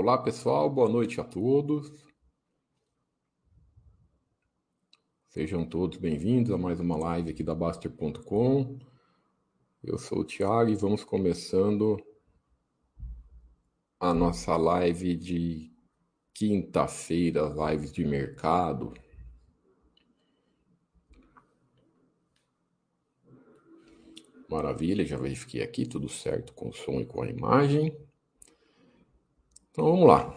Olá, pessoal, boa noite a todos. Sejam todos bem-vindos a mais uma live aqui da Baster.com. Eu sou o Thiago e vamos começando a nossa live de quinta-feira, lives de mercado. Maravilha, já verifiquei aqui, tudo certo com o som e com a imagem. Então vamos lá.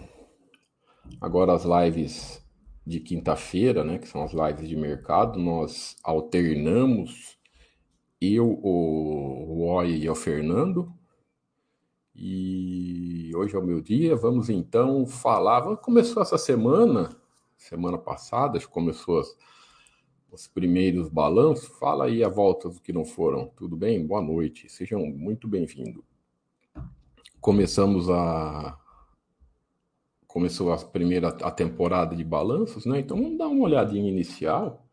Agora as lives de quinta-feira, né, que são as lives de mercado, nós alternamos eu, o Roy e o Fernando. E hoje é o meu dia. Vamos então falar. Começou essa semana, semana passada, começou as, os primeiros balanços. Fala aí a volta dos que não foram. Tudo bem? Boa noite. Sejam muito bem-vindos. Começamos a começou a primeira a temporada de balanços, né? Então vamos dar uma olhadinha inicial.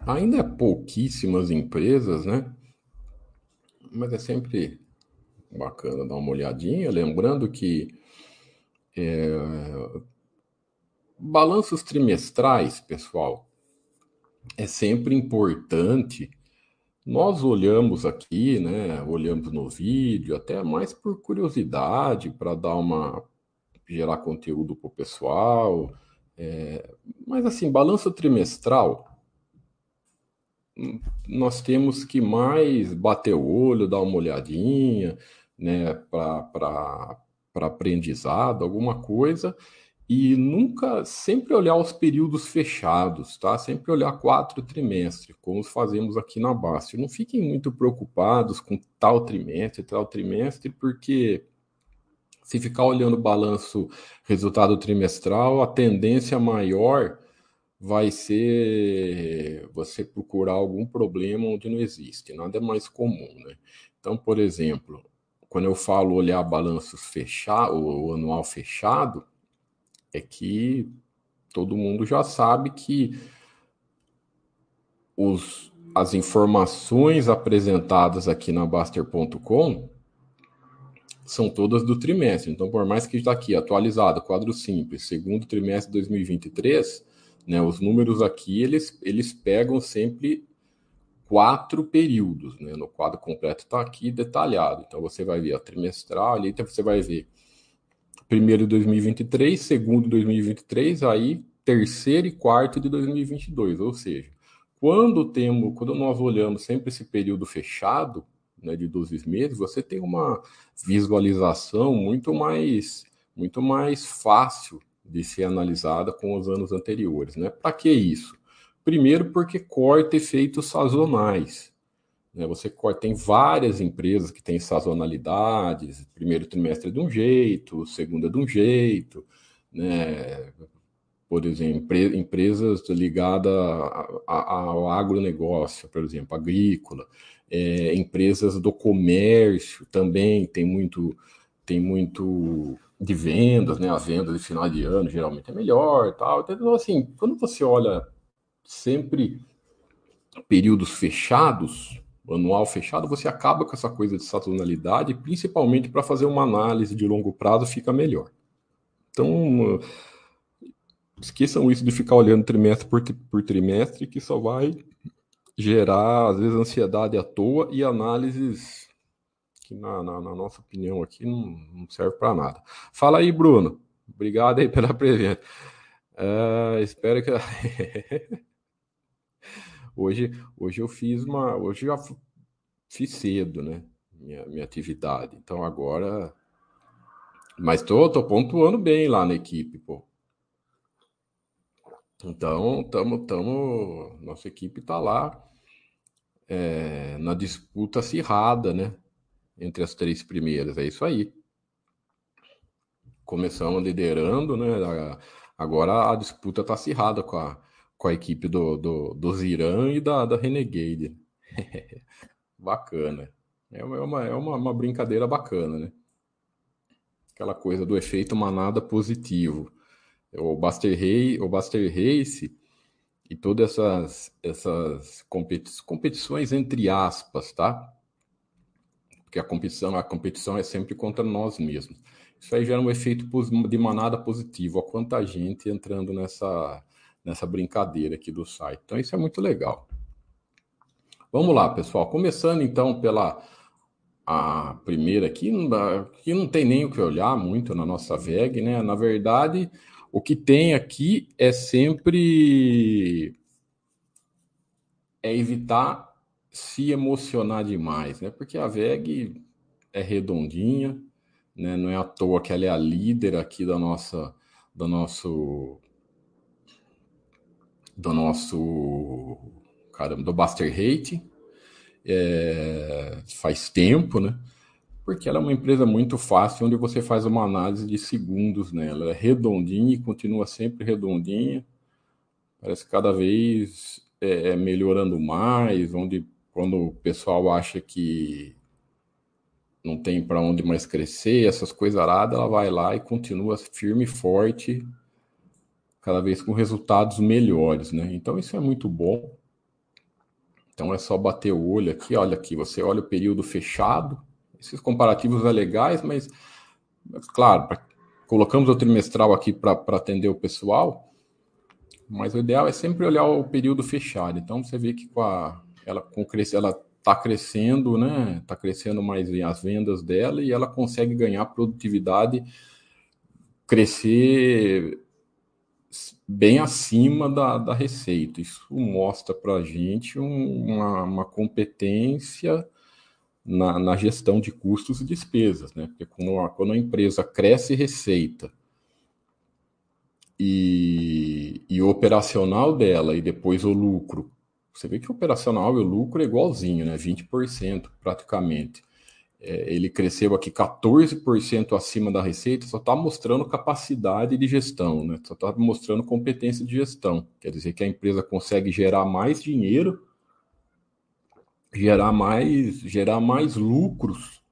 Ainda é pouquíssimas empresas, né? Mas é sempre bacana dar uma olhadinha. Lembrando que é, balanços trimestrais, pessoal, é sempre importante. Nós olhamos aqui, né? Olhamos no vídeo, até mais por curiosidade, para dar uma gerar conteúdo para o pessoal. É, mas assim, balanço trimestral nós temos que mais bater o olho, dar uma olhadinha, né, para aprendizado, alguma coisa, e nunca, sempre olhar os períodos fechados, tá? Sempre olhar quatro trimestres, como fazemos aqui na Basta. Não fiquem muito preocupados com tal trimestre, tal trimestre, porque se ficar olhando o balanço, resultado trimestral, a tendência maior vai ser você procurar algum problema onde não existe, nada é mais comum, né? Então, por exemplo, quando eu falo olhar balanços fechados, o anual fechado, é que todo mundo já sabe que os, as informações apresentadas aqui na Baster.com são todas do trimestre. Então, por mais que está aqui atualizado, quadro simples, segundo trimestre de 2023, né? Os números aqui, eles, eles pegam sempre quatro períodos, né? No quadro completo está aqui detalhado. Então você vai ver a trimestral, ali então você vai ver primeiro de 2023, segundo de 2023, aí terceiro e quarto de 2022, ou seja, quando temos, quando nós olhamos sempre esse período fechado, né, de 12 meses, você tem uma visualização muito mais muito mais fácil de ser analisada com os anos anteriores. Né? Para que isso? Primeiro, porque corta efeitos sazonais. Né? Você tem várias empresas que têm sazonalidades, primeiro trimestre é de um jeito, segundo é de um jeito, né? por exemplo, empresas ligadas ao agronegócio, por exemplo, agrícola, é, empresas do comércio também tem muito, tem muito de vendas, né? A venda de final de ano geralmente é melhor, tal. Então, assim, quando você olha sempre períodos fechados, anual fechado, você acaba com essa coisa de sazonalidade, principalmente para fazer uma análise de longo prazo fica melhor. Então, esqueçam isso de ficar olhando trimestre por, por trimestre, que só vai gerar, às vezes, ansiedade à toa e análises que na, na, na nossa opinião aqui não, não serve para nada. Fala aí, Bruno. Obrigado aí pela presença. Uh, espero que. hoje, hoje eu fiz uma. Hoje já fiz cedo, né? Minha, minha atividade. Então agora. Mas tô, tô pontuando bem lá na equipe, pô. Então, tamo, tamo, nossa equipe tá lá é, na disputa acirrada, né? entre as três primeiras. É isso aí. Começamos liderando, né? Agora a disputa está acirrada com a, com a equipe do, do, do Ziran e da, da Renegade. bacana. É uma, é uma, uma brincadeira bacana, né? Aquela coisa do efeito manada positivo. O Buster, Race, o Buster Race e todas essas, essas competições entre aspas, tá? porque a competição, a competição é sempre contra nós mesmos. isso aí gera um efeito de manada positivo. Olha quanta gente entrando nessa, nessa brincadeira aqui do site. Então, isso é muito legal. Vamos lá, pessoal. Começando então pela a primeira aqui, que não tem nem o que olhar muito na nossa VEG, né? Na verdade, o que tem aqui é sempre é evitar se emocionar demais, né? Porque a VEG é redondinha, né? Não é à toa que ela é a líder aqui da nossa do nosso do nosso caramba, do Buster Rate. É, faz tempo, né? Porque ela é uma empresa muito fácil, onde você faz uma análise de segundos nela. Ela é redondinha e continua sempre redondinha. Parece cada vez é, é melhorando mais, onde quando o pessoal acha que não tem para onde mais crescer, essas coisas aradas, ela vai lá e continua firme e forte, cada vez com resultados melhores, né? Então isso é muito bom. Então é só bater o olho aqui, olha aqui, você olha o período fechado. Esses comparativos é legais, mas, mas claro, pra, colocamos o trimestral aqui para atender o pessoal, mas o ideal é sempre olhar o período fechado. Então você vê que com a ela com ela está crescendo, né? Está crescendo mais as vendas dela e ela consegue ganhar produtividade, crescer bem acima da, da receita. Isso mostra para a gente uma, uma competência na, na, gestão de custos e despesas, né? Porque quando a, quando a empresa cresce receita e, e o operacional dela e depois o lucro você vê que o operacional e o lucro é igualzinho, né? 20% praticamente. É, ele cresceu aqui 14% acima da receita, só está mostrando capacidade de gestão, né? Só está mostrando competência de gestão. Quer dizer que a empresa consegue gerar mais dinheiro, gerar mais, gerar mais lucros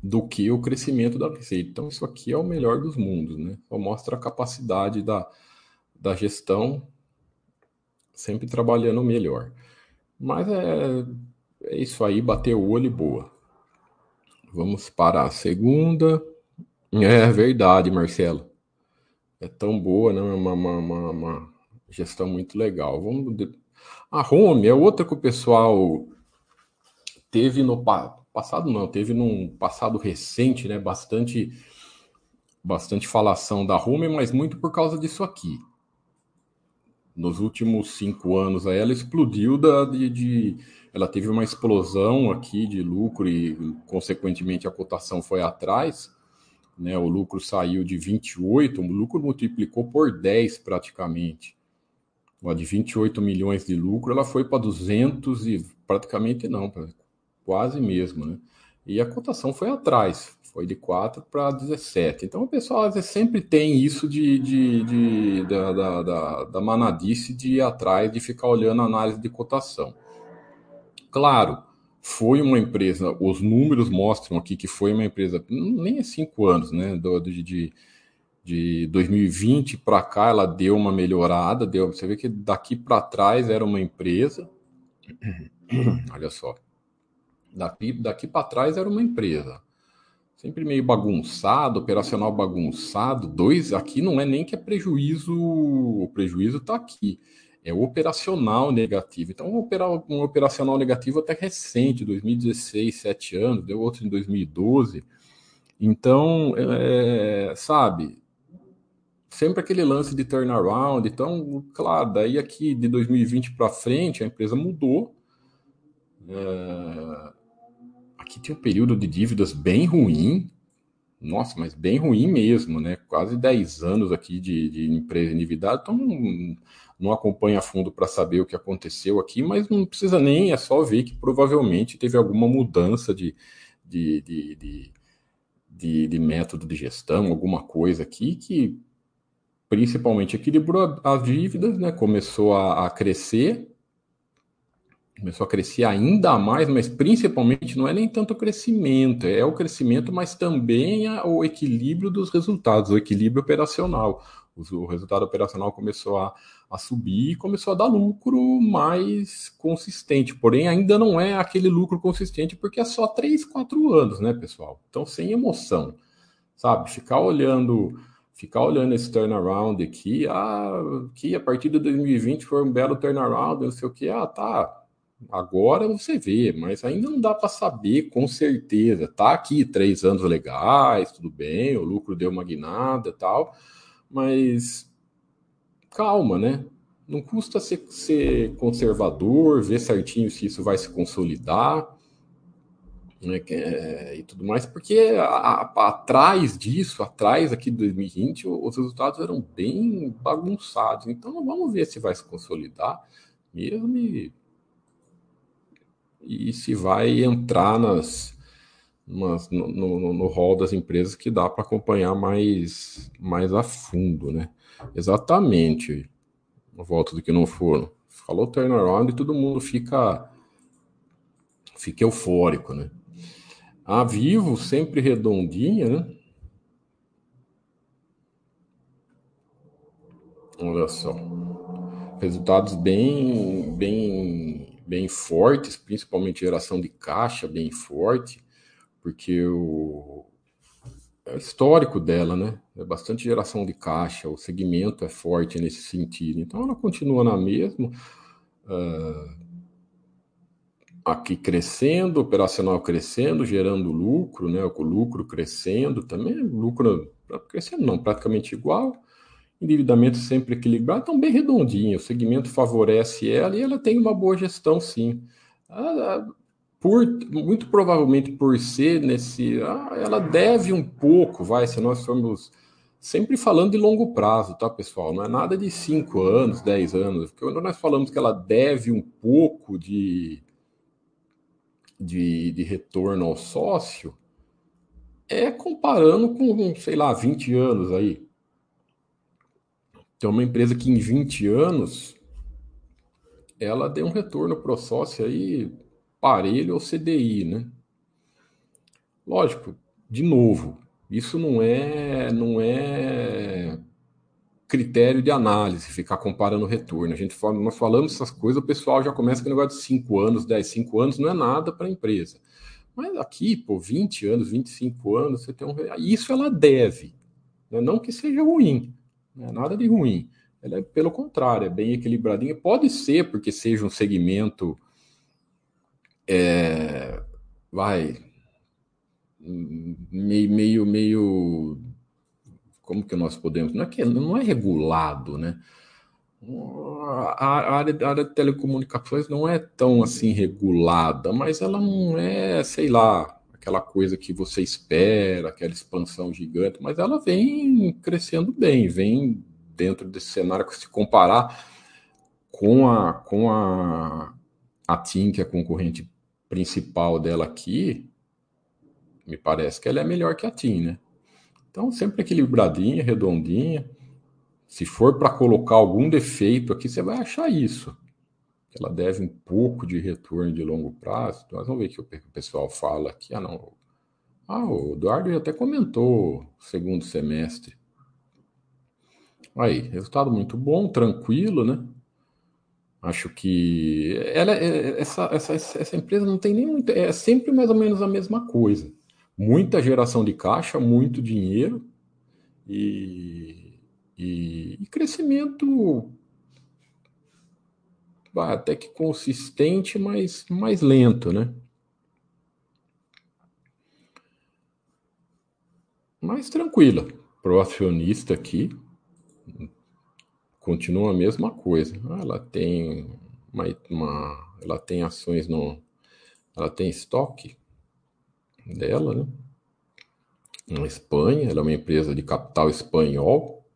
do que o crescimento da receita. Então, isso aqui é o melhor dos mundos, né? Só mostra a capacidade da, da gestão sempre trabalhando melhor. Mas é, é isso aí, bater o olho e boa. Vamos para a segunda. É verdade, Marcelo. É tão boa, né? Uma, uma, uma, uma gestão muito legal. Vamos. A Home é outra que o pessoal teve no passado, não, teve num passado recente, né? Bastante, bastante falação da Home, mas muito por causa disso aqui nos últimos cinco anos ela explodiu da, de, de, ela teve uma explosão aqui de lucro e consequentemente a cotação foi atrás, né? O lucro saiu de 28, o lucro multiplicou por 10 praticamente. De 28 milhões de lucro, ela foi para 200 e praticamente não, quase mesmo, né? E a cotação foi atrás, foi de 4 para 17. Então o pessoal às vezes sempre tem isso de, de, de da, da, da, da, manadice de ir atrás, de ficar olhando a análise de cotação. Claro, foi uma empresa, os números mostram aqui que foi uma empresa, nem é cinco anos, né? Do, de, de, de 2020 para cá ela deu uma melhorada, deu, você vê que daqui para trás era uma empresa. Olha só. Daqui, daqui para trás era uma empresa sempre meio bagunçado, operacional bagunçado. Dois, aqui não é nem que é prejuízo, o prejuízo está aqui, é operacional negativo. Então, um, opera, operacional negativo até recente, 2016, sete anos, deu outro em 2012. Então, é, sabe, sempre aquele lance de turnaround. Então, claro, daí aqui de 2020 para frente a empresa mudou. É, aqui tinha um período de dívidas bem ruim, nossa, mas bem ruim mesmo, né? Quase 10 anos aqui de, de empresa endividada, então não, não acompanha a fundo para saber o que aconteceu aqui, mas não precisa nem, é só ver que provavelmente teve alguma mudança de, de, de, de, de, de método de gestão, alguma coisa aqui que principalmente equilibrou as dívidas, né? Começou a, a crescer começou a crescer ainda mais, mas principalmente não é nem tanto o crescimento, é o crescimento, mas também o equilíbrio dos resultados, o equilíbrio operacional. O resultado operacional começou a, a subir e começou a dar lucro mais consistente, porém ainda não é aquele lucro consistente porque é só 3, 4 anos, né, pessoal? Então, sem emoção. sabe? Ficar olhando, ficar olhando esse turnaround aqui, ah, que a partir de 2020 foi um belo turnaround, não sei o que, ah, tá. Agora você vê, mas ainda não dá para saber com certeza. Tá aqui três anos legais, tudo bem, o lucro deu uma guinada e tal, mas calma, né? Não custa ser, ser conservador, ver certinho se isso vai se consolidar né, é, e tudo mais, porque a, a, atrás disso, atrás aqui de 2020, os resultados eram bem bagunçados. Então vamos ver se vai se consolidar mesmo e, e se vai entrar nas, nas no, no, no rol das empresas que dá para acompanhar mais, mais a fundo, né? Exatamente. Volta do que não for. Falou turnaround e todo mundo fica fica eufórico, né? A Vivo, sempre redondinha, né? Olha só. Resultados bem, bem, bem fortes, principalmente geração de caixa bem forte, porque o é histórico dela, né? É bastante geração de caixa, o segmento é forte nesse sentido. Então ela continua na mesma. Uh, aqui crescendo, operacional crescendo, gerando lucro, né? O lucro crescendo também, lucro crescendo não, praticamente igual. Endividamento sempre equilibrado, então bem redondinho. O segmento favorece ela e ela tem uma boa gestão, sim. Ah, por, muito provavelmente por ser nesse. Ela deve um pouco, vai, se nós formos sempre falando de longo prazo, tá, pessoal? Não é nada de 5 anos, 10 anos. Quando nós falamos que ela deve um pouco de, de, de retorno ao sócio, é comparando com, sei lá, 20 anos aí. Tem uma empresa que em 20 anos ela deu um retorno para o sócio aí parelho ao CDI, né? Lógico, de novo, isso não é não é critério de análise, ficar comparando retorno. A gente fala, nós falamos essas coisas, o pessoal já começa com o negócio de 5 anos, 10, 5 anos, não é nada para a empresa. Mas aqui, pô, 20 anos, 25 anos, você tem um. Isso ela deve. Né? Não que seja ruim, não é nada de ruim. Ela é, pelo contrário, é bem equilibradinha. Pode ser porque seja um segmento. É, vai. Meio, meio, meio como que nós podemos. Não é, que, não é regulado, né? A área, a área de telecomunicações não é tão assim regulada, mas ela não é, sei lá, aquela coisa que você espera, aquela expansão gigante, mas ela vem crescendo bem, vem dentro desse cenário que se comparar com a com a, a TIM, que é a concorrente principal dela aqui, me parece que ela é melhor que a TIM, né? Então, sempre equilibradinha, redondinha. Se for para colocar algum defeito aqui, você vai achar isso. Ela deve um pouco de retorno de longo prazo. Nós vamos ver o que o pessoal fala aqui. Ah, não. Ah, o Eduardo até comentou segundo semestre. Aí, resultado muito bom, tranquilo, né? Acho que ela, é, essa, essa, essa empresa não tem nem muito. É sempre mais ou menos a mesma coisa muita geração de caixa, muito dinheiro e, e, e crescimento até que consistente, mas mais lento, né? Mas tranquila. Pro acionista aqui continua a mesma coisa. Ela tem uma, uma ela tem ações no ela tem estoque dela, né? Na Espanha, ela é uma empresa de capital espanhol.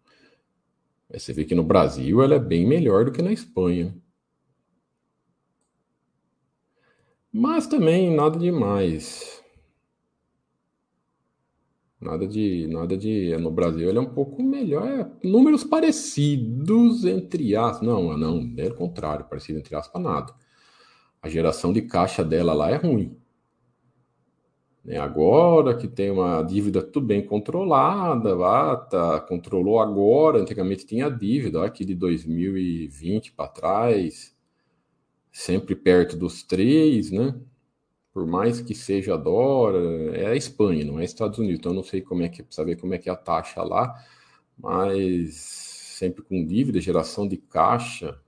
Aí você vê que no Brasil ela é bem melhor do que na Espanha. Mas também nada demais. Nada de. Nada de. No Brasil ele é um pouco melhor. É, números parecidos entre aspas. Não, não, é o contrário, parecido entre aspas, nada. A geração de caixa dela lá é ruim. Né? Agora que tem uma dívida tudo bem controlada, lá, tá, controlou agora, antigamente tinha dívida, aqui de 2020 para trás, sempre perto dos 3, né? por mais que seja dólar, é a Espanha, não é Estados Unidos. Então eu não sei como é que saber como é que é a taxa lá, mas sempre com dívida, geração de caixa,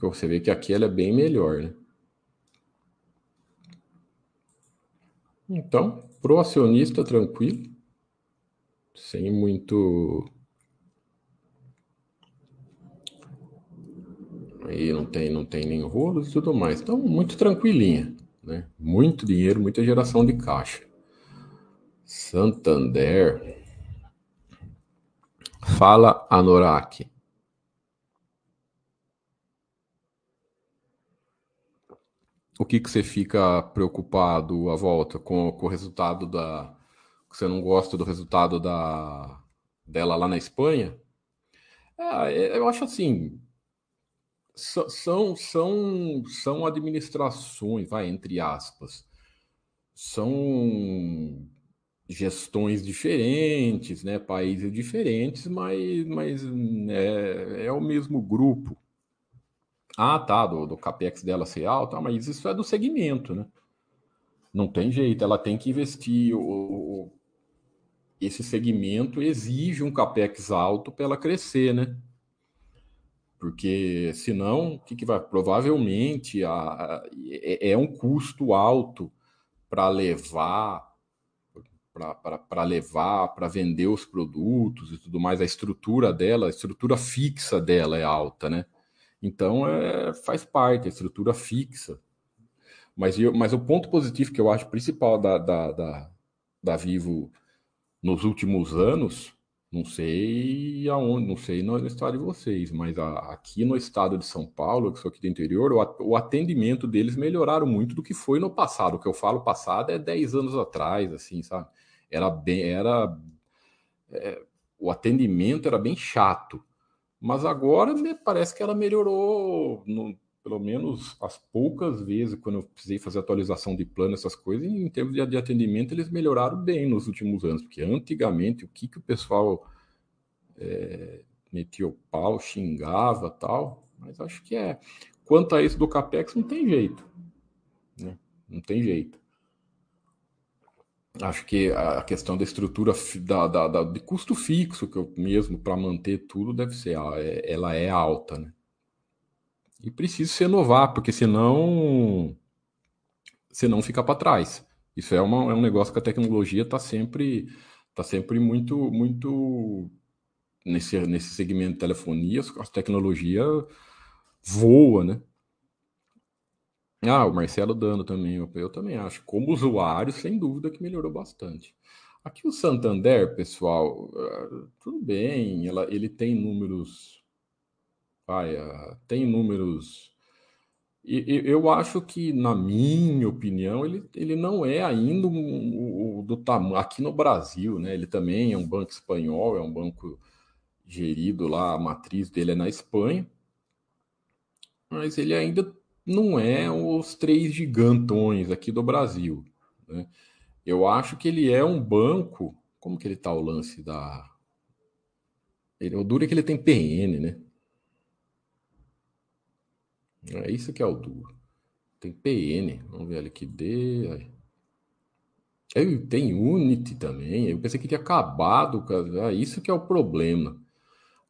você vê que aqui ela é bem melhor, né? Então, pro acionista tranquilo, sem muito aí não tem não tem nem rolos e tudo mais. Então, muito tranquilinha, né? Muito dinheiro, muita geração de caixa. Santander. Fala Anorak. o que, que você fica preocupado à volta com, com o resultado da. Você não gosta do resultado da dela lá na Espanha? É, eu acho assim. São, são, são administrações, vai, entre aspas. São gestões diferentes, né, países diferentes, mas, mas é, é o mesmo grupo. Ah, tá, do, do capex dela ser alto, ah, mas isso é do segmento, né? Não tem jeito, ela tem que investir. O, o esse segmento exige um capex alto para ela crescer, né? Porque senão, o que, que vai? Provavelmente a, a, é, é um custo alto para levar para levar, para vender os produtos e tudo mais, a estrutura dela, a estrutura fixa dela é alta, né? Então, é, faz parte, a estrutura fixa. Mas, eu, mas o ponto positivo que eu acho principal da, da, da, da Vivo nos últimos anos, não sei aonde, não sei no estado de vocês, mas a, aqui no estado de São Paulo, que sou aqui do interior, o, o atendimento deles melhoraram muito do que foi no passado. O que eu falo passado é 10 anos atrás, assim, sabe? Era bem, era... É, o atendimento era bem chato. Mas agora parece que ela melhorou, pelo menos as poucas vezes quando eu precisei fazer atualização de plano, essas coisas, em termos de, atendimento, eles melhoraram bem nos últimos anos, porque antigamente o que, que o pessoal é, metia o pau, xingava tal, mas acho que é. Quanto a isso do CAPEX, não tem jeito. Né? Não tem jeito. Acho que a questão da estrutura da, da, da de custo fixo, que eu mesmo para manter tudo deve ser, é, ela é alta, né? E precisa se renovar, porque senão senão fica para trás. Isso é, uma, é um negócio que a tecnologia está sempre tá sempre muito muito nesse nesse segmento de telefonia, a tecnologia voa, né? Ah, o Marcelo dando também, eu, eu também acho. Como usuário, sem dúvida que melhorou bastante. Aqui o Santander, pessoal, uh, tudo bem, ela, ele tem números. Vai, uh, tem números. E, eu acho que, na minha opinião, ele, ele não é ainda o do tamanho. Aqui no Brasil, né? Ele também é um banco espanhol, é um banco gerido lá, a matriz dele é na Espanha. Mas ele ainda não é os três gigantões aqui do Brasil. Né? Eu acho que ele é um banco. Como que ele está o lance da. Ele, o duro é que ele tem PN, né? É isso que é o duro. Tem PN. Vamos ver a liquidez. Aí. Tem Unity também. Eu pensei que tinha acabado. É isso que é o problema.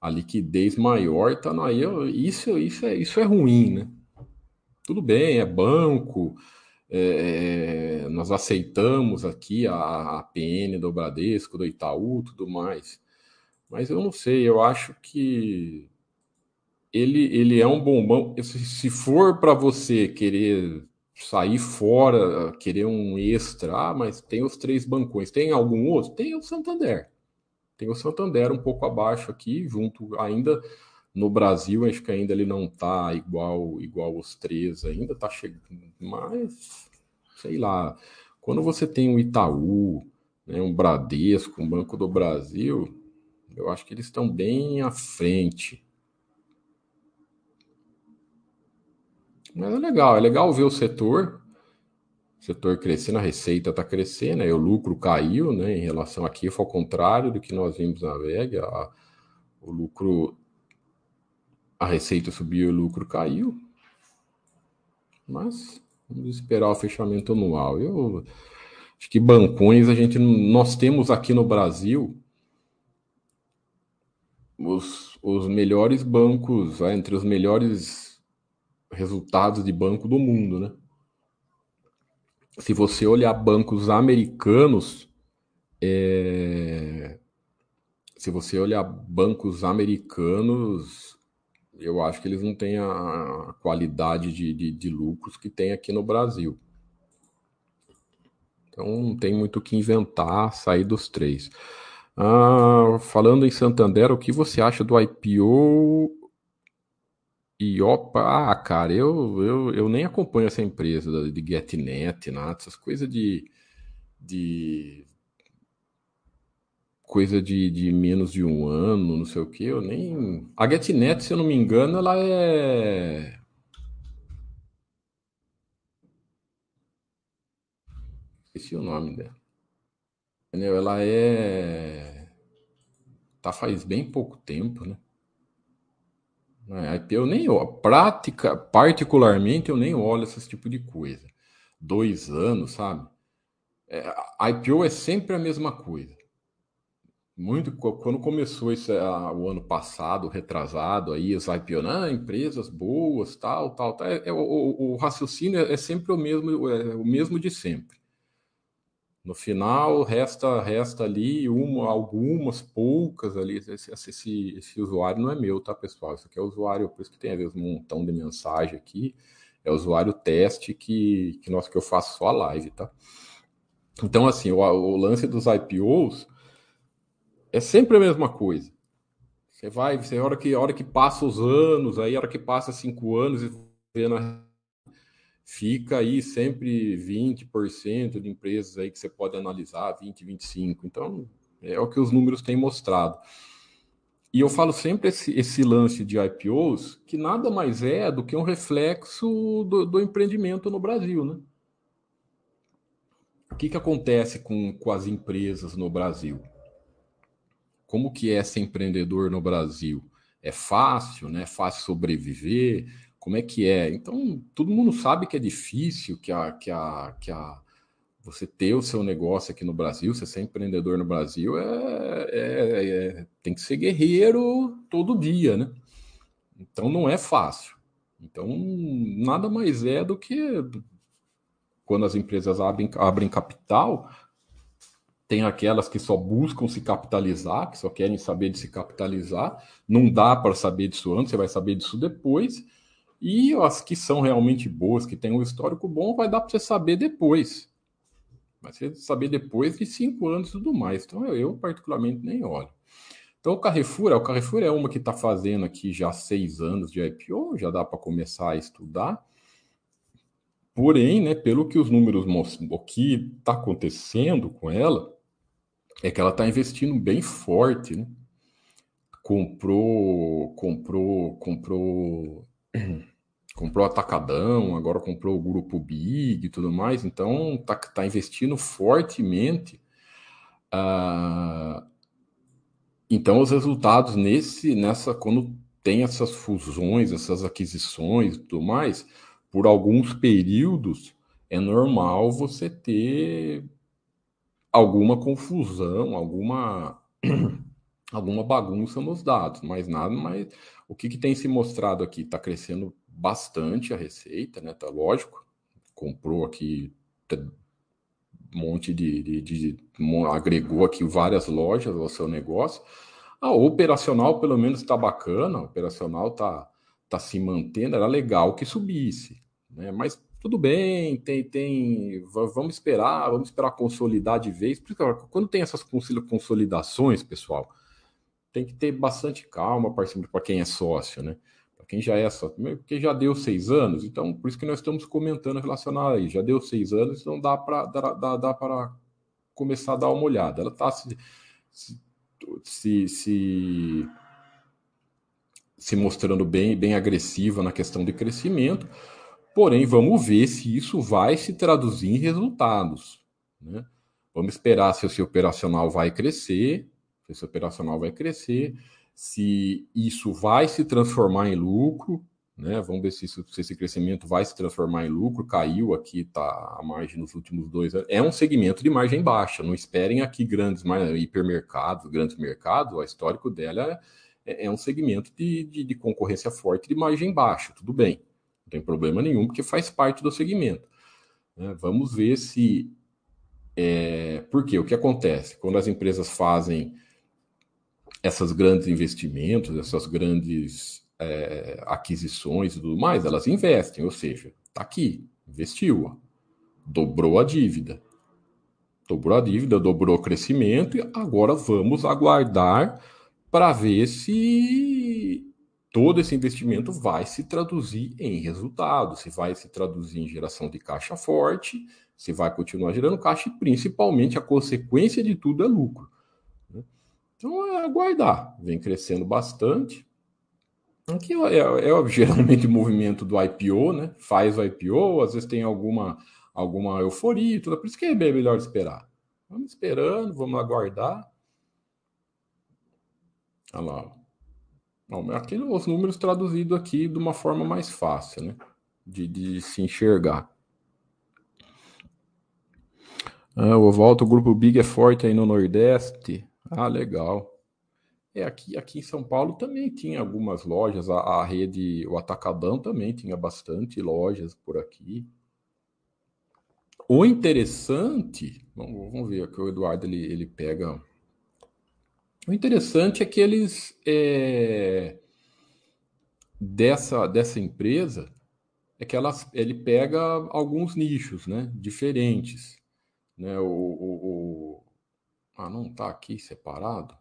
A liquidez maior tá aí. Isso, isso, é, isso é ruim, né? tudo bem, é banco, é, é nós aceitamos aqui a, a PN do Bradesco, do Itaú, tudo mais. Mas eu não sei, eu acho que ele, ele é um bombão. Se for para você querer sair fora, querer um extra, ah, mas tem os três bancões, tem algum outro? Tem o Santander. Tem o Santander um pouco abaixo aqui, junto ainda no Brasil, acho que ainda ele não está igual igual os três, ainda está chegando, mas sei lá. Quando você tem um Itaú, né, um Bradesco, um Banco do Brasil, eu acho que eles estão bem à frente. Mas é legal, é legal ver o setor, setor crescendo, a receita está crescendo, aí o lucro caiu, né, em relação aqui, foi ao contrário do que nós vimos na VEG, a, o lucro a receita subiu e o lucro caiu. Mas Vamos esperar o fechamento anual. Eu acho que bancões a gente nós temos aqui no Brasil os, os melhores bancos, é, entre os melhores resultados de banco do mundo, né? Se você olhar bancos americanos, é... se você olhar bancos americanos, eu acho que eles não têm a qualidade de, de, de lucros que tem aqui no Brasil. Então não tem muito o que inventar, sair dos três. Ah, falando em Santander, o que você acha do IPO e opa, ah, cara, eu, eu, eu nem acompanho essa empresa de GetNet, nada, essas coisas de, de coisa de, de menos de um ano, não sei o que, eu nem. A GetNet, se eu não me engano, ela é. Esqueci o nome dela. Ela é. Tá faz bem pouco tempo, né? É, eu nem prática, particularmente eu nem olho esse tipo de coisa. Dois anos, sabe? É, a IPO é sempre a mesma coisa. Muito quando começou isso o ano passado, retrasado, aí as IPO, ah, empresas boas, tal, tal, tal. É, é o, o, raciocínio é, é, sempre o mesmo, é, o mesmo de sempre. No final, resta resta ali uma, algumas poucas ali. Esse, esse, esse, usuário não é meu, tá, pessoal? Isso aqui é usuário, por isso que tem às vezes um montão de mensagem aqui. É usuário teste que, que, nós, que eu faço só a live, tá? Então, assim, o, o lance dos IPOs é sempre a mesma coisa. Você vai, você, hora que, a hora que passa os anos, aí a hora que passa cinco anos e vê na fica aí sempre 20% de empresas aí que você pode analisar, 20, 25. Então, é o que os números têm mostrado. E eu falo sempre esse, esse lance de IPOs, que nada mais é do que um reflexo do, do empreendimento no Brasil, né? O que, que acontece com, com as empresas no Brasil? Como que é ser empreendedor no Brasil? É fácil, né? É fácil sobreviver? Como é que é. Então, todo mundo sabe que é difícil, que a, que a, que a você ter o seu negócio aqui no Brasil, você ser empreendedor no Brasil, é, é, é, tem que ser guerreiro todo dia, né? Então não é fácil. Então nada mais é do que quando as empresas abrem, abrem capital, tem aquelas que só buscam se capitalizar, que só querem saber de se capitalizar. Não dá para saber disso antes, você vai saber disso depois. E as que são realmente boas, que têm um histórico bom, vai dar para você saber depois. Vai ser saber depois de cinco anos e tudo mais. Então eu, eu particularmente nem olho. Então o Carrefour, o Carrefour é uma que está fazendo aqui já seis anos de IPO, já dá para começar a estudar. Porém, né, pelo que os números mostram, o que está acontecendo com ela é que ela está investindo bem forte, né? Comprou, comprou, comprou comprou Atacadão, agora comprou o Grupo Big e tudo mais, então está tá investindo fortemente. Uh, então os resultados nesse, nessa, quando tem essas fusões, essas aquisições e tudo mais, por alguns períodos é normal você ter alguma confusão, alguma alguma bagunça nos dados, mas nada mais. O que, que tem se mostrado aqui? Está crescendo bastante a receita, né? Tá lógico. Comprou aqui um monte de, de, de, agregou aqui várias lojas ao seu negócio. A operacional, pelo menos, está bacana, a operacional está tá se mantendo, era legal que subisse, né? Mas tudo bem, tem, tem, vamos esperar, vamos esperar consolidar de vez. Porque quando tem essas consolidações, pessoal, tem que ter bastante calma para quem é sócio, né? quem já é só, porque já deu seis anos, então por isso que nós estamos comentando relacionado aí. Já deu seis anos, então dá para dá, dá para começar a dar uma olhada. Ela está se, se, se, se, mostrando bem, bem agressiva na questão de crescimento, porém vamos ver se isso vai se traduzir em resultados. Né? Vamos esperar se o seu operacional vai crescer, esse operacional vai crescer se isso vai se transformar em lucro, né? Vamos ver se, se, esse crescimento vai se transformar em lucro. Caiu aqui, tá a margem nos últimos dois anos. É um segmento de margem baixa. Não esperem aqui grandes hipermercados, grandes mercados. O histórico dela é, é um segmento de, de, de, concorrência forte de margem baixa. Tudo bem, não tem problema nenhum, porque faz parte do segmento. Né? Vamos ver se. É, porque o que acontece? Quando as empresas fazem essas grandes investimentos, essas grandes é, aquisições e tudo mais, elas investem, ou seja, está aqui, investiu, dobrou a dívida. Dobrou a dívida, dobrou o crescimento, e agora vamos aguardar para ver se todo esse investimento vai se traduzir em resultado, se vai se traduzir em geração de caixa forte, se vai continuar gerando caixa e principalmente a consequência de tudo é lucro. Então é aguardar, vem crescendo bastante. Aqui é, é, é geralmente o movimento do IPO, né? Faz o IPO, às vezes tem alguma, alguma euforia tudo. Por isso que é melhor esperar. Vamos esperando, vamos aguardar. Olha lá. Aqui os números traduzidos aqui de uma forma mais fácil, né? De, de se enxergar. Ah, o volta, o grupo Big é forte aí no Nordeste. Ah, legal. É, aqui, aqui em São Paulo também tinha algumas lojas, a, a rede, o Atacadão também tinha bastante lojas por aqui. O interessante, vamos, vamos ver aqui, o Eduardo ele, ele pega. O interessante é que eles, é, dessa, dessa empresa, é que elas, ele pega alguns nichos, né, diferentes. Né, o, o ah, não está aqui separado?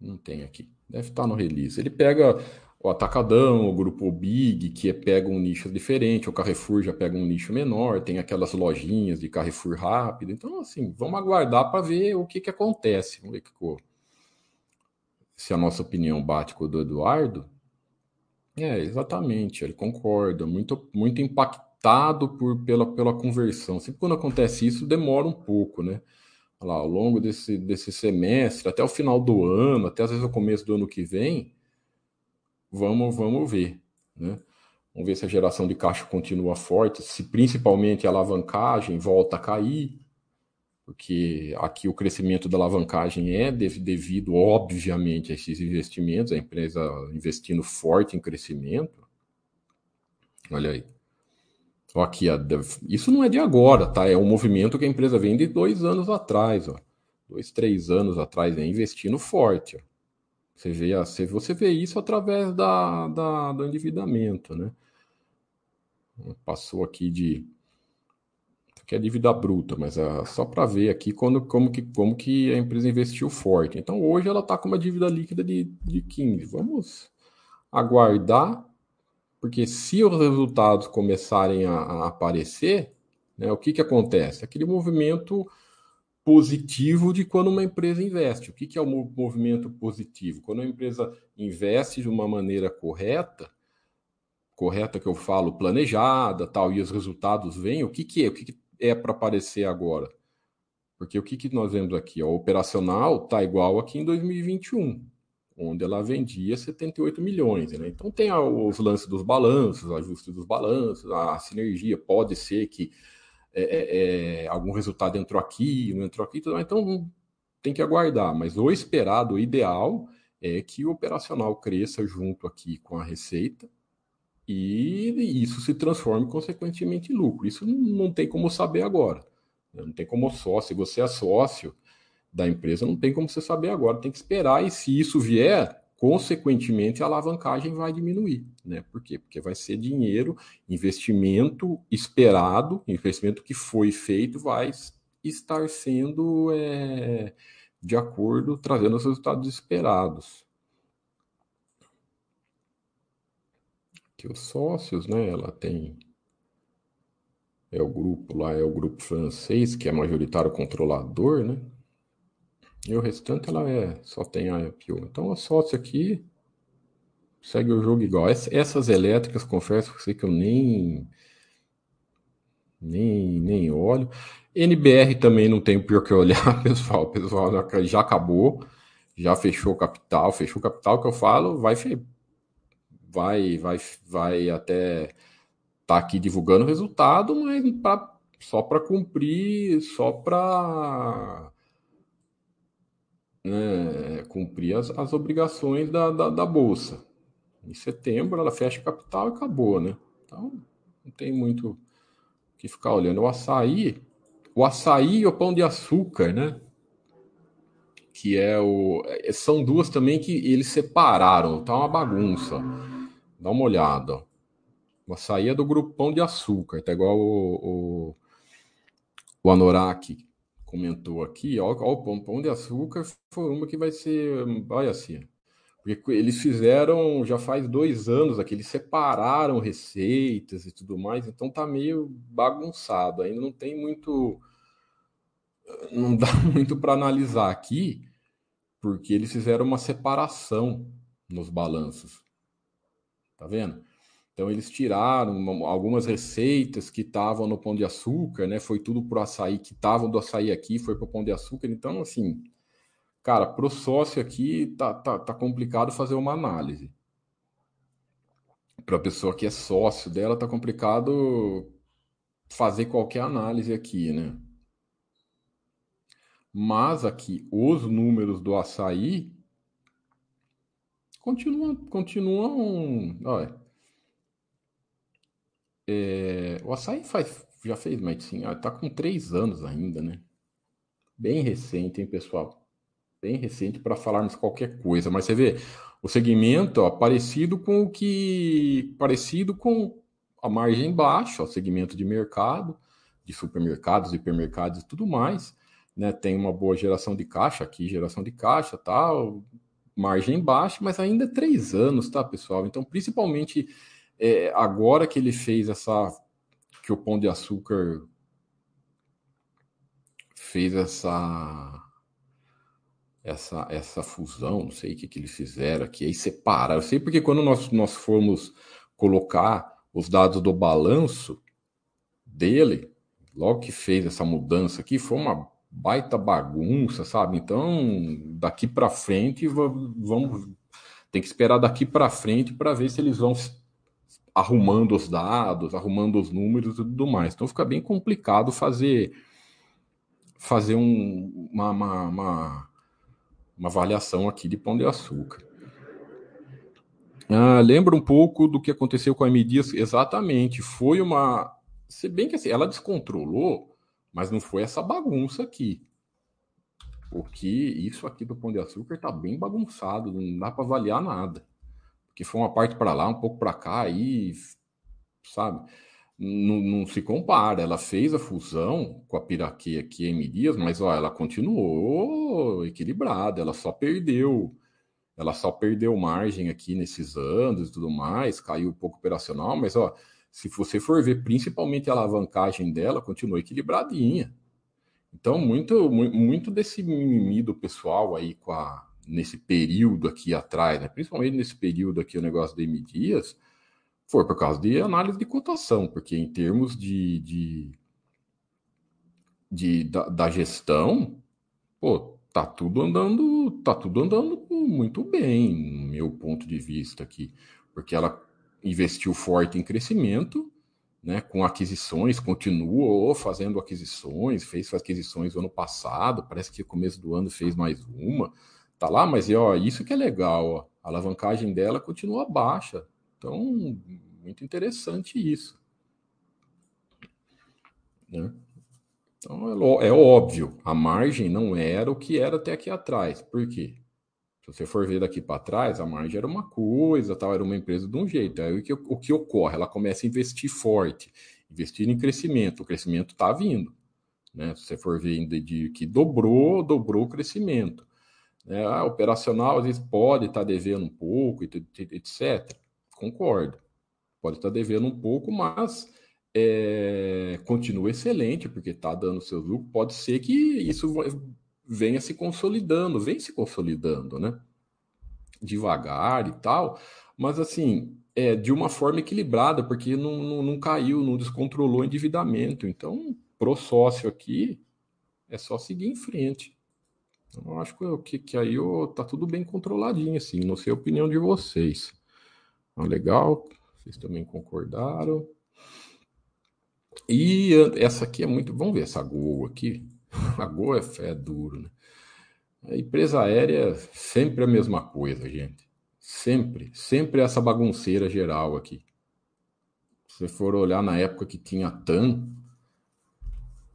Não tem aqui. Deve estar no release. Ele pega o Atacadão, o grupo Big, que é, pega um nicho diferente, o Carrefour já pega um nicho menor, tem aquelas lojinhas de Carrefour rápido. Então, assim, vamos aguardar para ver o que, que acontece. Vamos ver que, se a nossa opinião bate com o do Eduardo. É, exatamente, ele concorda. Muito, muito impactado por, pela, pela conversão. Sempre quando acontece isso, demora um pouco, né? Lá, ao longo desse, desse semestre, até o final do ano, até às vezes o começo do ano que vem, vamos, vamos ver, né? Vamos ver se a geração de caixa continua forte, se principalmente a alavancagem volta a cair, porque aqui o crescimento da alavancagem é devido, obviamente, a esses investimentos, a empresa investindo forte em crescimento. Olha aí. Aqui, isso não é de agora, tá? É um movimento que a empresa vem de dois anos atrás, ó. Dois, três anos atrás, né? investindo forte. Ó. Você, vê, você vê isso através da, da, do endividamento, né? Passou aqui de. Aqui é dívida bruta, mas é só para ver aqui quando, como, que, como que a empresa investiu forte. Então hoje ela está com uma dívida líquida de, de 15. Vamos aguardar porque se os resultados começarem a, a aparecer, né, o que, que acontece? Aquele movimento positivo de quando uma empresa investe. O que, que é o movimento positivo? Quando a empresa investe de uma maneira correta, correta que eu falo, planejada, tal, e os resultados vêm, o que, que é? O que, que é para aparecer agora? Porque o que, que nós vemos aqui? O operacional está igual aqui em 2021 onde ela vendia 78 milhões. Né? Então tem os lances dos balanços, ajuste dos balanços, a sinergia, pode ser que é, é, é, algum resultado entrou aqui, não entrou aqui, então tem que aguardar. Mas o esperado, o ideal, é que o operacional cresça junto aqui com a receita e isso se transforme consequentemente em lucro. Isso não tem como saber agora. Né? Não tem como sócio. Se você é sócio, da empresa, não tem como você saber agora, tem que esperar, e se isso vier, consequentemente a alavancagem vai diminuir, né? Por quê? Porque vai ser dinheiro, investimento esperado, investimento que foi feito vai estar sendo é, de acordo, trazendo os resultados esperados. Que os sócios, né? Ela tem é o grupo lá, é o grupo francês que é majoritário controlador, né? E o restante ela é, só tem a IPO. Então a sócio aqui segue o jogo igual. Essas elétricas, confesso que, eu nem, nem, nem olho. NBR também não tem por que olhar, pessoal. O pessoal já acabou, já fechou o capital. Fechou o capital que eu falo, vai vai, vai, vai até tá aqui divulgando o resultado, mas pra, só para cumprir, só para né, cumprir as, as obrigações da, da, da, bolsa. Em setembro ela fecha capital e acabou, né? Então não tem muito o que ficar olhando. O açaí, o açaí e o pão de açúcar, né? Que é o. É, são duas também que eles separaram, tá uma bagunça. Dá uma olhada. O açaí é do grupo Pão de Açúcar, tá igual o, o, o Anorak comentou aqui. Ó, ó, o pão, de Açúcar foi uma que vai ser. Olha assim. Porque eles fizeram já faz dois anos aqui, eles separaram receitas e tudo mais, então tá meio bagunçado. Ainda não tem muito. Não dá muito para analisar aqui, porque eles fizeram uma separação nos balanços. Tá vendo? Então eles tiraram algumas receitas que estavam no Pão de Açúcar, né? Foi tudo pro açaí que estavam do açaí aqui, foi pro Pão de Açúcar. Então, assim, cara, pro sócio aqui tá, tá, tá complicado fazer uma análise. Para a pessoa que é sócio dela, tá complicado fazer qualquer análise aqui, né? Mas aqui, os números do açaí continuam, continuam, olha, é, o açaí faz, já fez medicina, está com três anos ainda, né? Bem recente, hein, pessoal? Bem recente para falarmos qualquer coisa. Mas você vê, o segmento ó, parecido com o que. parecido com a margem baixa, o segmento de mercado, de supermercados, hipermercados e tudo mais. Né? Tem uma boa geração de caixa aqui, geração de caixa, tal, margem baixa, mas ainda três anos, tá, pessoal? Então, principalmente é, agora que ele fez essa. que o Pão de Açúcar fez essa. Essa, essa fusão, não sei o que, que eles fizeram aqui, aí separaram. Eu sei porque quando nós, nós formos colocar os dados do balanço dele, logo que fez essa mudança aqui, foi uma baita bagunça, sabe? Então, daqui para frente, vamos tem que esperar daqui para frente para ver se eles vão arrumando os dados, arrumando os números e tudo mais. Então fica bem complicado fazer fazer um, uma, uma, uma, uma, avaliação aqui de pão de açúcar. Ah, lembra um pouco do que aconteceu com a M? Exatamente, foi uma. Se bem que assim, ela descontrolou, mas não foi essa bagunça aqui. Porque isso aqui do pão de açúcar está bem bagunçado, não dá para avaliar nada que foi uma parte para lá, um pouco para cá, aí, sabe? Não, não, se compara. Ela fez a fusão com a Piraquê aqui em Dias, mas ó, ela continuou equilibrada, ela só perdeu. Ela só perdeu margem aqui nesses anos e tudo mais, caiu um pouco operacional, mas ó, se você for ver principalmente a alavancagem dela, continuou equilibradinha. Então, muito, muito desse mimimi do pessoal aí com a, nesse período aqui atrás, né? principalmente nesse período aqui, o negócio da M Dias, foi por causa de análise de cotação, porque em termos de, de, de da, da, gestão, pô, tá tudo andando, tá tudo andando muito bem, no meu ponto de vista aqui, porque ela investiu forte em crescimento, né, com aquisições, continuou fazendo aquisições, fez aquisições no ano passado, parece que no começo do ano fez mais uma, tá lá, mas ó, isso que é legal, ó, a alavancagem dela continua baixa. Então, muito interessante isso. Né? Então, é, é óbvio, a margem não era o que era até aqui atrás. Por quê? Se você for ver daqui para trás, a margem era uma coisa, tal, era uma empresa de um jeito. Aí o que, o que ocorre? Ela começa a investir forte, investir em crescimento. O crescimento está vindo. Né? Se você for ver de, de, que dobrou, dobrou o crescimento. Né? Ah, operacional, às vezes, pode estar tá devendo um pouco, etc. Concordo. Pode estar tá devendo um pouco, mas é, continua excelente, porque está dando seus lucros. Pode ser que isso venha se consolidando, vem se consolidando, né? Devagar e tal, mas assim, é, de uma forma equilibrada, porque não, não, não caiu, não descontrolou o endividamento. Então, pro sócio aqui, é só seguir em frente. Eu acho que, que, aí oh, tá tudo bem controladinho, assim. Não sei a opinião de vocês. Ah, legal, vocês também concordaram. E essa aqui é muito. Vamos ver essa Gol aqui. A Gol é fé duro, né? A empresa aérea sempre a mesma coisa, gente. Sempre, sempre essa bagunceira geral aqui. Se for olhar na época que tinha TAM,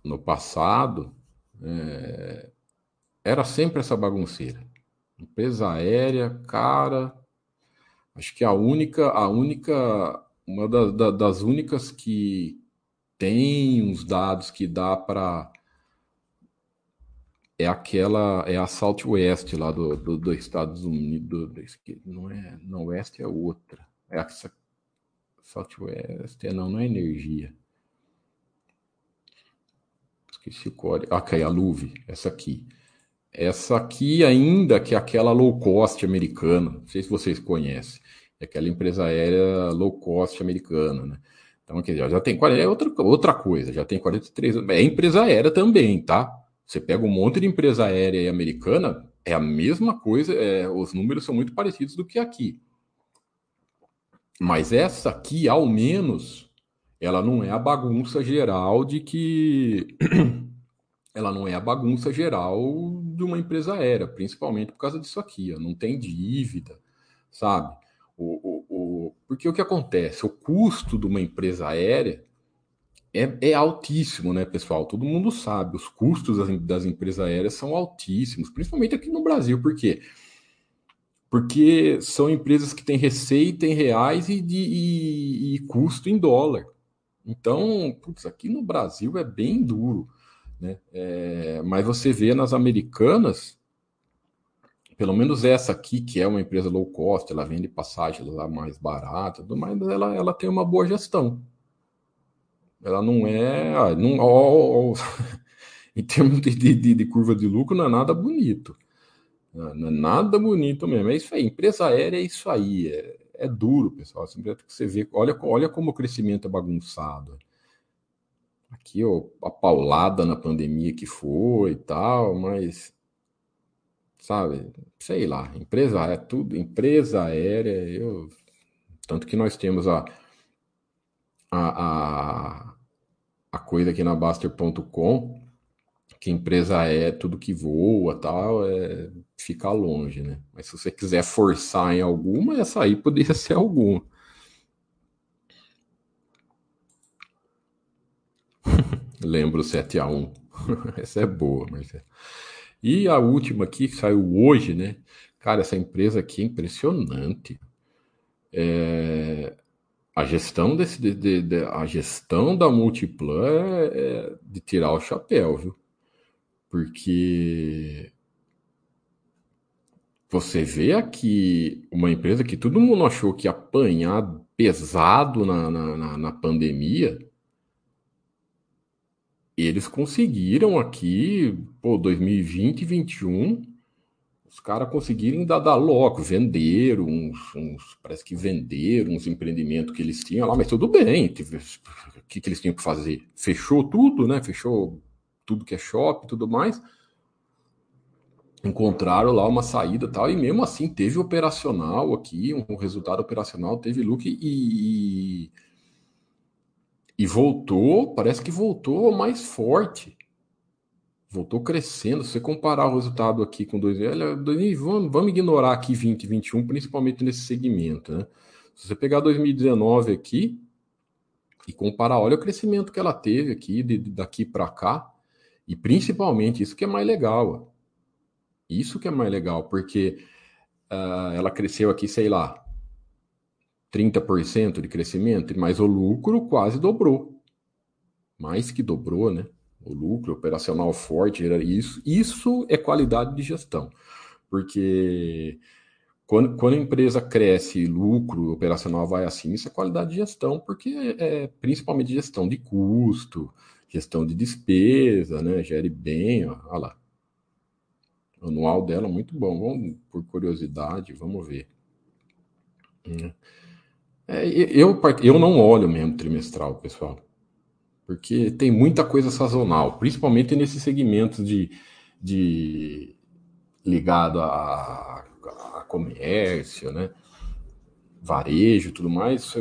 no passado, é, era sempre essa bagunceira. Empresa aérea, cara, acho que a única, a única, uma da, da, das únicas que tem uns dados que dá para é aquela é a Southwest lá do, do, do Estados Unidos, do, não é, não West é outra, é essa Southwest, é, não, não é energia. Esqueci o código. Ah, a Luve, essa aqui. Essa aqui ainda que é aquela low cost americana, não sei se vocês conhecem, é aquela empresa aérea low cost americana, né? Então, quer dizer, já tem 40, é outra, outra coisa, já tem 43 É empresa aérea também, tá? Você pega um monte de empresa aérea americana, é a mesma coisa, é, os números são muito parecidos do que aqui. Mas essa aqui, ao menos, ela não é a bagunça geral de que. ela não é a bagunça geral de uma empresa aérea, principalmente por causa disso aqui. Ó, não tem dívida, sabe? O, o, o, porque o que acontece? O custo de uma empresa aérea é, é, altíssimo, né, pessoal? Todo mundo sabe, os custos das, das, empresas aéreas são altíssimos, principalmente aqui no Brasil. Por quê? Porque são empresas que têm receita em reais e, de, e, e custo em dólar. Então, putz, aqui no Brasil é bem duro, né? É, mas você vê nas americanas, pelo menos essa aqui, que é uma empresa low cost, ela vende passagens lá mais barata, mas ela, ela tem uma boa gestão. Ela não é. Ah, não, ó, ó, em termos de, de, de, curva de lucro, não é nada bonito. Não é nada bonito mesmo. É isso aí. Empresa aérea é isso aí. É, é duro, pessoal. Você vê. Olha, olha como o crescimento é bagunçado. Aqui, ó, a paulada na pandemia que foi e tal, mas. Sabe? Sei lá. Empresa é tudo. Empresa aérea, eu. Tanto que nós temos a. a, a a coisa aqui na Baster.com, que empresa é, tudo que voa tal, é ficar longe, né? Mas se você quiser forçar em alguma, essa aí poderia ser alguma. Lembro 7 a 1 Essa é boa, Marcelo. E a última aqui, que saiu hoje, né? Cara, essa empresa aqui é impressionante. É a gestão desse de, de, de, a gestão da Multiplan é, é, de tirar o chapéu, viu? Porque você vê aqui uma empresa que todo mundo achou que ia apanhar pesado na, na, na pandemia. Eles conseguiram aqui, pô, 2020 e 2021 os caras conseguiram dar, dar logo, venderam uns, uns, parece que venderam uns empreendimentos que eles tinham lá, mas tudo bem, o que, que eles tinham que fazer? Fechou tudo, né? Fechou tudo que é shopping tudo mais. Encontraram lá uma saída tal, e mesmo assim teve operacional aqui, um resultado operacional, teve lucro e, e, voltou, parece que voltou mais forte voltou crescendo. Se você comparar o resultado aqui com 2020, vamos, vamos ignorar aqui 2021, principalmente nesse segmento. Né? Se você pegar 2019 aqui e comparar, olha o crescimento que ela teve aqui, de daqui para cá, e principalmente isso que é mais legal. Ó. Isso que é mais legal, porque uh, ela cresceu aqui, sei lá, 30% de crescimento, mas o lucro quase dobrou. Mais que dobrou, né? o lucro operacional forte, isso, isso é qualidade de gestão. Porque quando, quando a empresa cresce, lucro operacional vai assim, isso é qualidade de gestão, porque é, é principalmente gestão de custo, gestão de despesa, né? Gere bem, ó, olha lá. Anual dela muito bom. Vamos, por curiosidade, vamos ver. É, eu, eu não olho mesmo trimestral, pessoal porque tem muita coisa sazonal, principalmente nesse segmento de, de ligado a, a comércio, né? varejo tudo mais,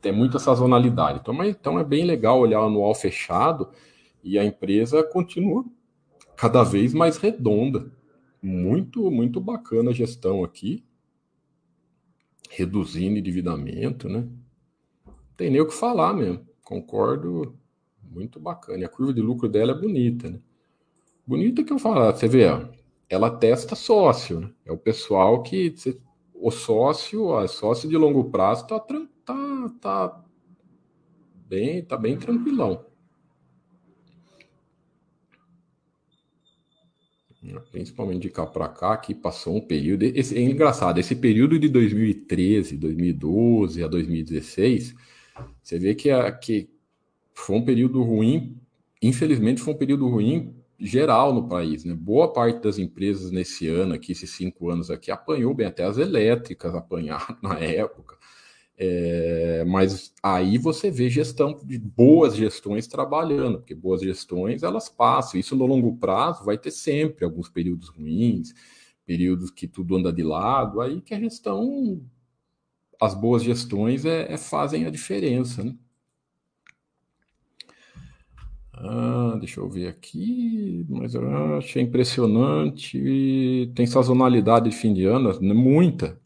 tem muita sazonalidade. Então, mas, então é bem legal olhar o anual fechado e a empresa continua cada vez mais redonda. Muito, muito bacana a gestão aqui. Reduzindo endividamento, né? Tem nem o que falar mesmo. Concordo. Muito bacana. E a curva de lucro dela é bonita, né? Bonita que eu falo, você vê, ela testa sócio, né? É o pessoal que o sócio, a sócio de longo prazo tá, tá, tá bem, tá bem tranquilão. Principalmente de cá para cá, que passou um período. Esse, é engraçado, esse período de 2013, 2012 a 2016, você vê que, a, que foi um período ruim. Infelizmente, foi um período ruim geral no país, né? Boa parte das empresas nesse ano aqui, esses cinco anos aqui, apanhou bem, até as elétricas apanharam na época. É, mas aí você vê gestão de boas gestões trabalhando, porque boas gestões elas passam. Isso no longo prazo vai ter sempre alguns períodos ruins, períodos que tudo anda de lado, aí que a gestão, as boas gestões é, é fazem a diferença, né? Ah, deixa eu ver aqui, mas eu achei impressionante. Tem sazonalidade de fim de ano, muita.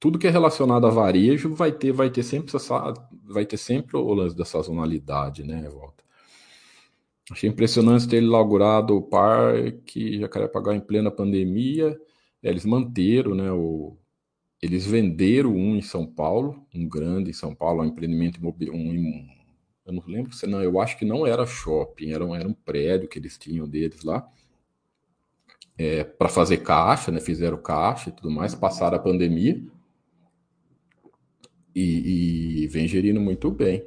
Tudo que é relacionado a varejo vai ter, vai ter sempre essa, vai ter sempre o lance da sazonalidade, né, volta. Achei impressionante ter inaugurado o parque Jacarepaguá em plena pandemia. Eles manteram, né, o, eles venderam um em São Paulo, um grande em São Paulo, um empreendimento imobiliário, um, eu não lembro se não, eu acho que não era shopping, era um, era um prédio que eles tinham deles lá. É, para fazer caixa, né? Fizeram caixa e tudo mais, passaram a pandemia e, e vem gerindo muito bem.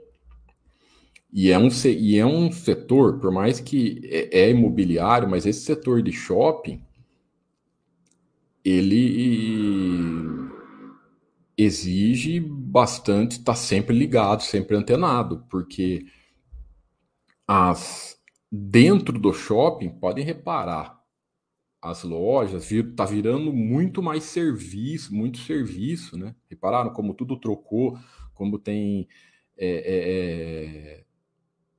E é, um, e é um setor, por mais que é, é imobiliário, mas esse setor de shopping, ele exige bastante estar tá sempre ligado, sempre antenado, porque as dentro do shopping podem reparar as lojas vir, tá virando muito mais serviço, muito serviço, né? Repararam como tudo trocou, como tem é, é, é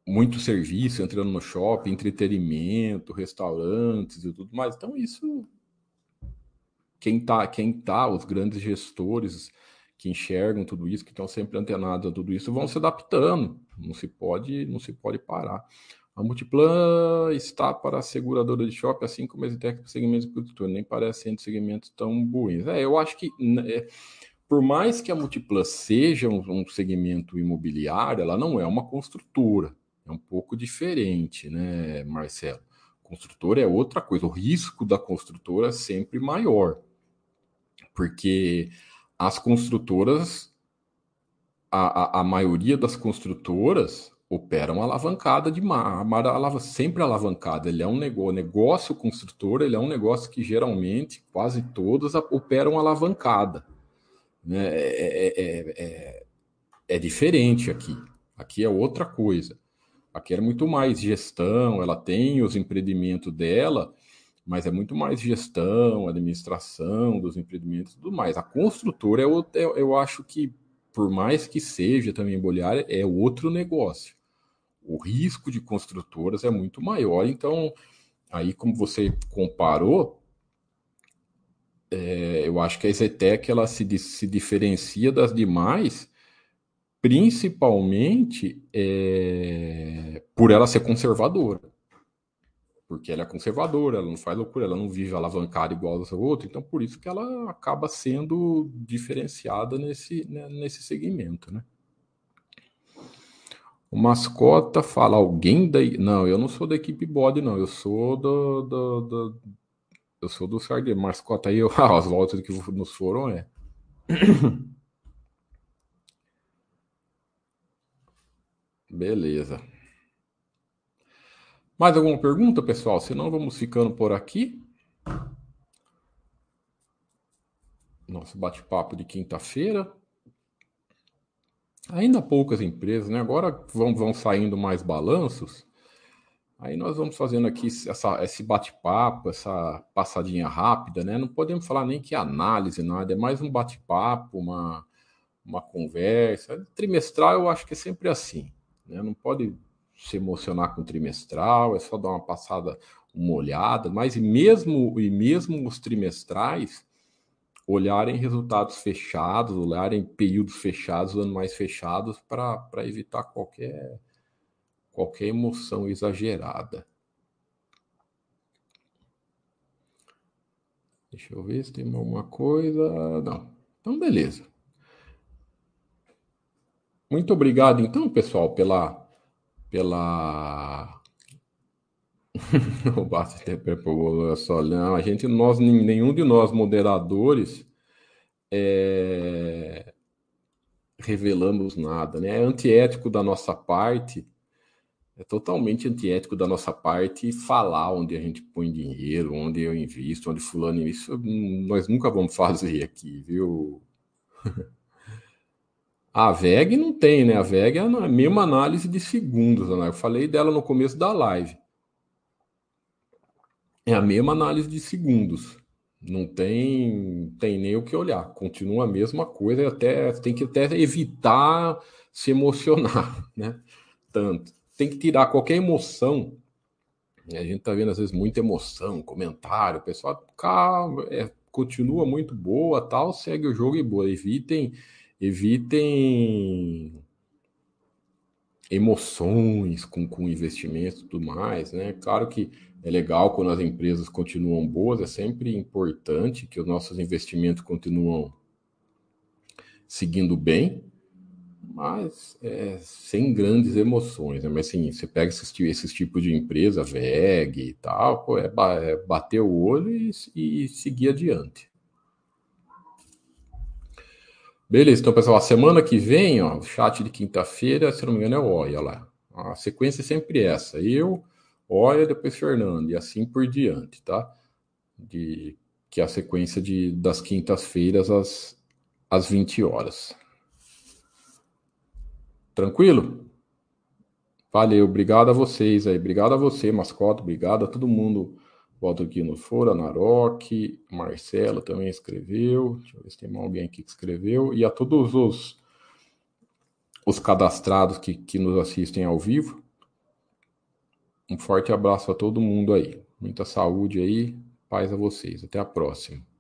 muito serviço entrando no shopping, entretenimento, restaurantes e tudo mais. Então isso quem tá, quem tá, os grandes gestores que enxergam tudo isso, que estão sempre antenados a tudo isso, vão se adaptando. Não se pode, não se pode parar. A Multiplan está para a seguradora de shopping, assim como a Exitec para segmentos de produtor. Nem parece entre segmentos tão ruins. É, eu acho que, né, é, por mais que a Multiplan seja um, um segmento imobiliário, ela não é uma construtora. É um pouco diferente, né, Marcelo? Construtora é outra coisa. O risco da construtora é sempre maior. Porque as construtoras, a, a, a maioria das construtoras operam alavancada de mar, mar sempre alavancada. Ele é um negócio, negócio construtor, ele é um negócio que geralmente quase todas operam alavancada. Né? É, é, é, é, é diferente aqui. Aqui é outra coisa. Aqui é muito mais gestão, ela tem os empreendimentos dela, mas é muito mais gestão, administração dos empreendimentos e tudo mais. A construtora, é, é, eu acho que, por mais que seja também imobiliária, é outro negócio. O risco de construtoras é muito maior, então, aí como você comparou, é, eu acho que a Zetec ela se, se diferencia das demais, principalmente é, por ela ser conservadora. Porque ela é conservadora, ela não faz loucura, ela não vive alavancada igual aos outros, então por isso que ela acaba sendo diferenciada nesse, né, nesse segmento, né? O mascota fala, alguém daí. Não, eu não sou da equipe bode, não. Eu sou do. do, do eu sou do Sargueiro. Mascota aí, eu, as voltas que nos foram é. Beleza. Mais alguma pergunta, pessoal? Senão vamos ficando por aqui. Nosso bate-papo de quinta-feira. Ainda poucas empresas, né? Agora vão, vão saindo mais balanços. Aí nós vamos fazendo aqui essa, esse bate-papo, essa passadinha rápida, né? Não podemos falar nem que análise, nada, é mais um bate-papo, uma, uma conversa. Trimestral eu acho que é sempre assim. Né? Não pode se emocionar com trimestral, é só dar uma passada, uma olhada, mas e mesmo, e mesmo os trimestrais olharem resultados fechados, olharem períodos fechados, anuais fechados, para evitar qualquer, qualquer emoção exagerada. Deixa eu ver se tem alguma coisa. Não. Então, beleza. Muito obrigado, então, pessoal, pela. pela. o Basta só, não, a gente, nós, nenhum de nós moderadores é, revelamos nada, né? É antiético da nossa parte é totalmente antiético da nossa parte falar onde a gente põe dinheiro, onde eu invisto, onde fulano isso nós nunca vamos fazer aqui, viu? A VEG não tem, né? A VEG é a mesma análise de segundos, né? Eu falei dela no começo da live. É a mesma análise de segundos. Não tem, tem nem o que olhar. Continua a mesma coisa, até tem que até evitar se emocionar, né? Tanto tem que tirar qualquer emoção. A gente tá vendo às vezes muita emoção, comentário, o pessoal calma, é, continua muito boa, tal, segue o jogo e boa. Evitem, evitem emoções com, com investimento e tudo mais, né? Claro que é legal quando as empresas continuam boas, é sempre importante que os nossos investimentos continuam seguindo bem, mas é, sem grandes emoções, né? Mas assim, você pega esses, esses tipos de empresa, VEG e tal, pô, é, é bater o olho e, e seguir adiante. Beleza, então, pessoal, a semana que vem, ó, o chat de quinta-feira, se não me engano, é o Oia lá. A sequência é sempre essa. Eu, Oia, depois Fernando, e assim por diante, tá? De, que é a sequência de, das quintas-feiras às, às 20 horas. Tranquilo? Valeu, obrigado a vocês aí. Obrigado a você, mascote. Obrigado a todo mundo. Volto aqui no Fora, Naroque, Marcelo também escreveu. Deixa eu ver se tem alguém aqui que escreveu. E a todos os, os cadastrados que, que nos assistem ao vivo. Um forte abraço a todo mundo aí. Muita saúde aí. Paz a vocês. Até a próxima.